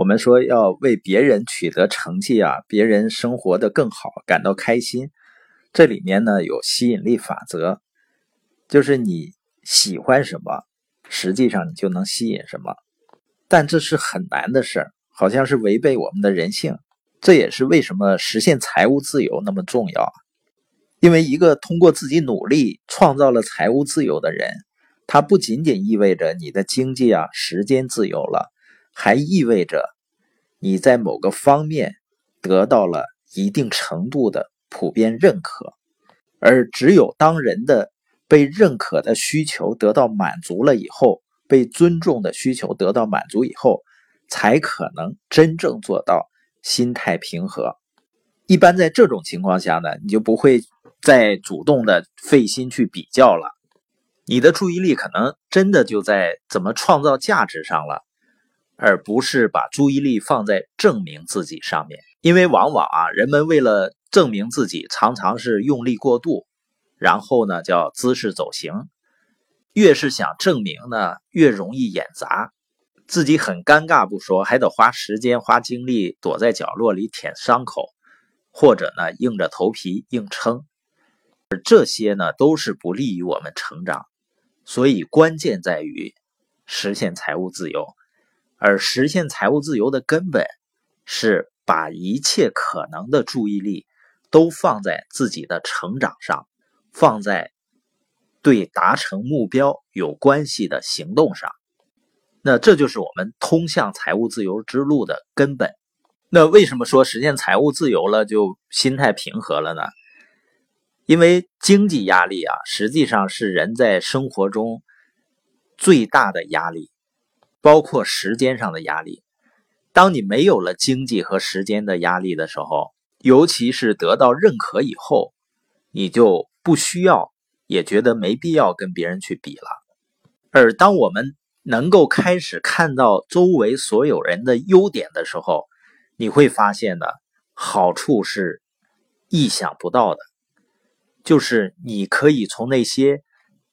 我们说要为别人取得成绩啊，别人生活的更好感到开心，这里面呢有吸引力法则，就是你喜欢什么，实际上你就能吸引什么。但这是很难的事儿，好像是违背我们的人性。这也是为什么实现财务自由那么重要。因为一个通过自己努力创造了财务自由的人，他不仅仅意味着你的经济啊、时间自由了，还意味着你在某个方面得到了一定程度的普遍认可。而只有当人的被认可的需求得到满足了以后，被尊重的需求得到满足以后，才可能真正做到心态平和。一般在这种情况下呢，你就不会。再主动的费心去比较了，你的注意力可能真的就在怎么创造价值上了，而不是把注意力放在证明自己上面。因为往往啊，人们为了证明自己，常常是用力过度，然后呢叫姿势走形。越是想证明呢，越容易演砸，自己很尴尬不说，还得花时间花精力躲在角落里舔伤口，或者呢硬着头皮硬撑。而这些呢，都是不利于我们成长，所以关键在于实现财务自由。而实现财务自由的根本是把一切可能的注意力都放在自己的成长上，放在对达成目标有关系的行动上。那这就是我们通向财务自由之路的根本。那为什么说实现财务自由了就心态平和了呢？因为经济压力啊，实际上是人在生活中最大的压力，包括时间上的压力。当你没有了经济和时间的压力的时候，尤其是得到认可以后，你就不需要，也觉得没必要跟别人去比了。而当我们能够开始看到周围所有人的优点的时候，你会发现呢，好处是意想不到的。就是你可以从那些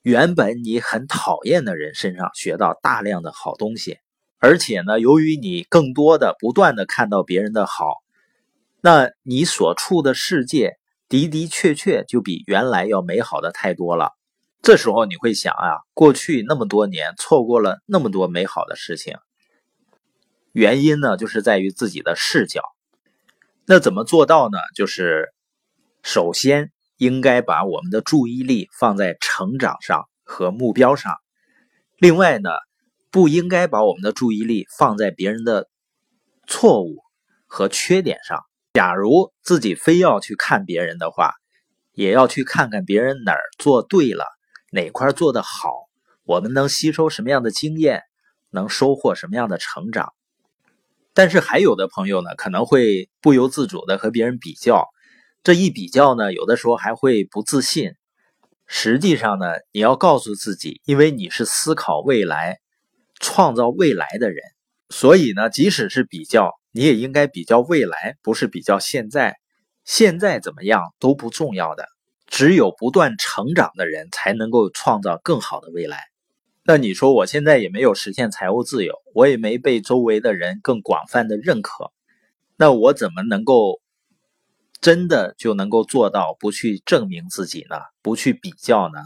原本你很讨厌的人身上学到大量的好东西，而且呢，由于你更多的不断的看到别人的好，那你所处的世界的的确确就比原来要美好的太多了。这时候你会想啊，过去那么多年错过了那么多美好的事情，原因呢就是在于自己的视角。那怎么做到呢？就是首先。应该把我们的注意力放在成长上和目标上。另外呢，不应该把我们的注意力放在别人的错误和缺点上。假如自己非要去看别人的话，也要去看看别人哪儿做对了，哪块做得好，我们能吸收什么样的经验，能收获什么样的成长。但是还有的朋友呢，可能会不由自主的和别人比较。这一比较呢，有的时候还会不自信。实际上呢，你要告诉自己，因为你是思考未来、创造未来的人，所以呢，即使是比较，你也应该比较未来，不是比较现在。现在怎么样都不重要的，只有不断成长的人才能够创造更好的未来。那你说，我现在也没有实现财务自由，我也没被周围的人更广泛的认可，那我怎么能够？真的就能够做到不去证明自己呢？不去比较呢？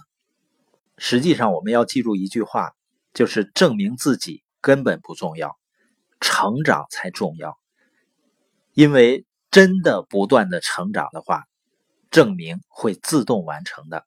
实际上，我们要记住一句话，就是证明自己根本不重要，成长才重要。因为真的不断的成长的话，证明会自动完成的。